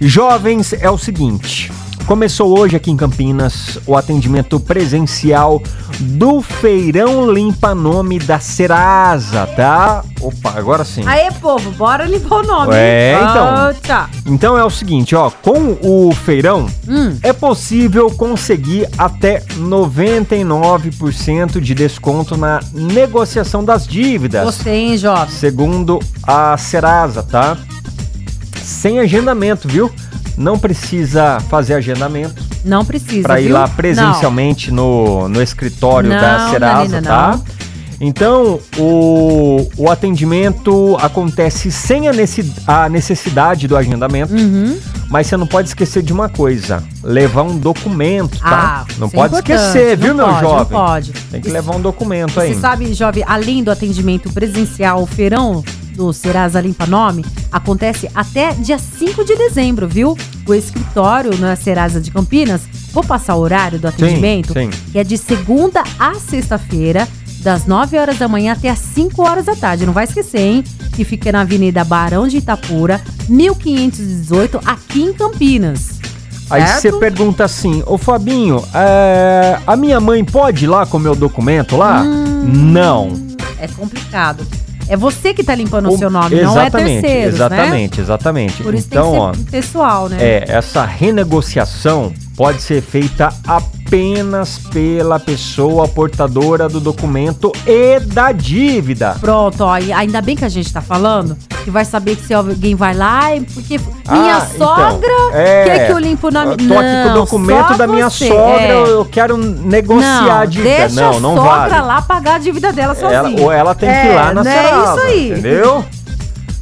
Jovens, é o seguinte. Começou hoje aqui em Campinas o atendimento presencial do Feirão Limpa Nome da Serasa, tá? Opa, agora sim. Aê, povo, bora limpar o nome. É, então. Eita. Então é o seguinte, ó, com o feirão Hum. é possível conseguir até 99% de desconto na negociação das dívidas. Gostei, hein, jovem? segundo a Serasa, tá? Sem agendamento, viu? Não precisa fazer agendamento Não precisa, para ir viu? lá presencialmente no, no escritório da Não, Serasa, Danina, tá? não. Então, o, o atendimento acontece sem a, necessi- a necessidade do agendamento, Uhum. mas você não pode esquecer de uma coisa: levar um documento, tá? Ah, não é pode importante, esquecer, viu, não meu pode, jovem? Não pode. Tem que levar um documento Você aí. sabe, jovem, além do atendimento presencial, o feirão do Serasa Limpa Nome acontece até dia 5 de dezembro, viu? O escritório na Serasa de Campinas, vou passar o horário do atendimento, sim. que é de segunda a sexta-feira, das 9 horas da manhã até as 5 horas da tarde. Não vai esquecer, hein? Que fica na Avenida Barão de Itapura, 1518, aqui em Campinas. Aí você pergunta assim, ô Fabinho, é, a minha mãe pode ir lá com o meu documento lá? Hum. Não. É complicado. É você que tá limpando o, O- seu nome, não é exatamente, terceiros, né? Exatamente, exatamente. Por isso então, ó, pessoal, né? é, essa renegociação pode ser feita apenas pela pessoa portadora do documento e da dívida. Pronto, ó, e ainda bem que a gente tá falando, que vai saber que se alguém vai lá, porque minha Ah, então, sogra é, quer que eu limpo o nome. Eu tô aqui com o Não, documento da minha você, sogra, é. eu quero negociar não, a dívida. Deixa não, a não sogra vale. lá pagar a dívida dela sozinha. Ela, ou ela tem que ir É, lá na né? Serasa, isso aí. entendeu?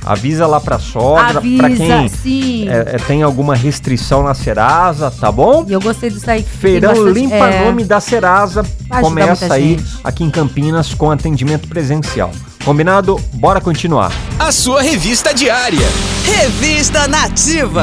Avisa lá pra sogra, pra Avisa, quem sim. é, é, tem alguma restrição na Serasa, tá bom? E eu gostei disso aí. Feirão bastante- Limpa é, Nome da Serasa Vai começa aí gente. aqui em Campinas com atendimento presencial. Combinado? Bora continuar. A sua revista diária. Revista Nativa.